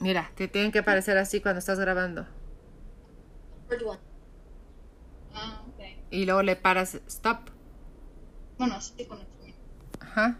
Mira, te tienen que parecer así cuando estás grabando. Ah, ok. Y luego le paras stop. Bueno, sí, con eso. Ajá.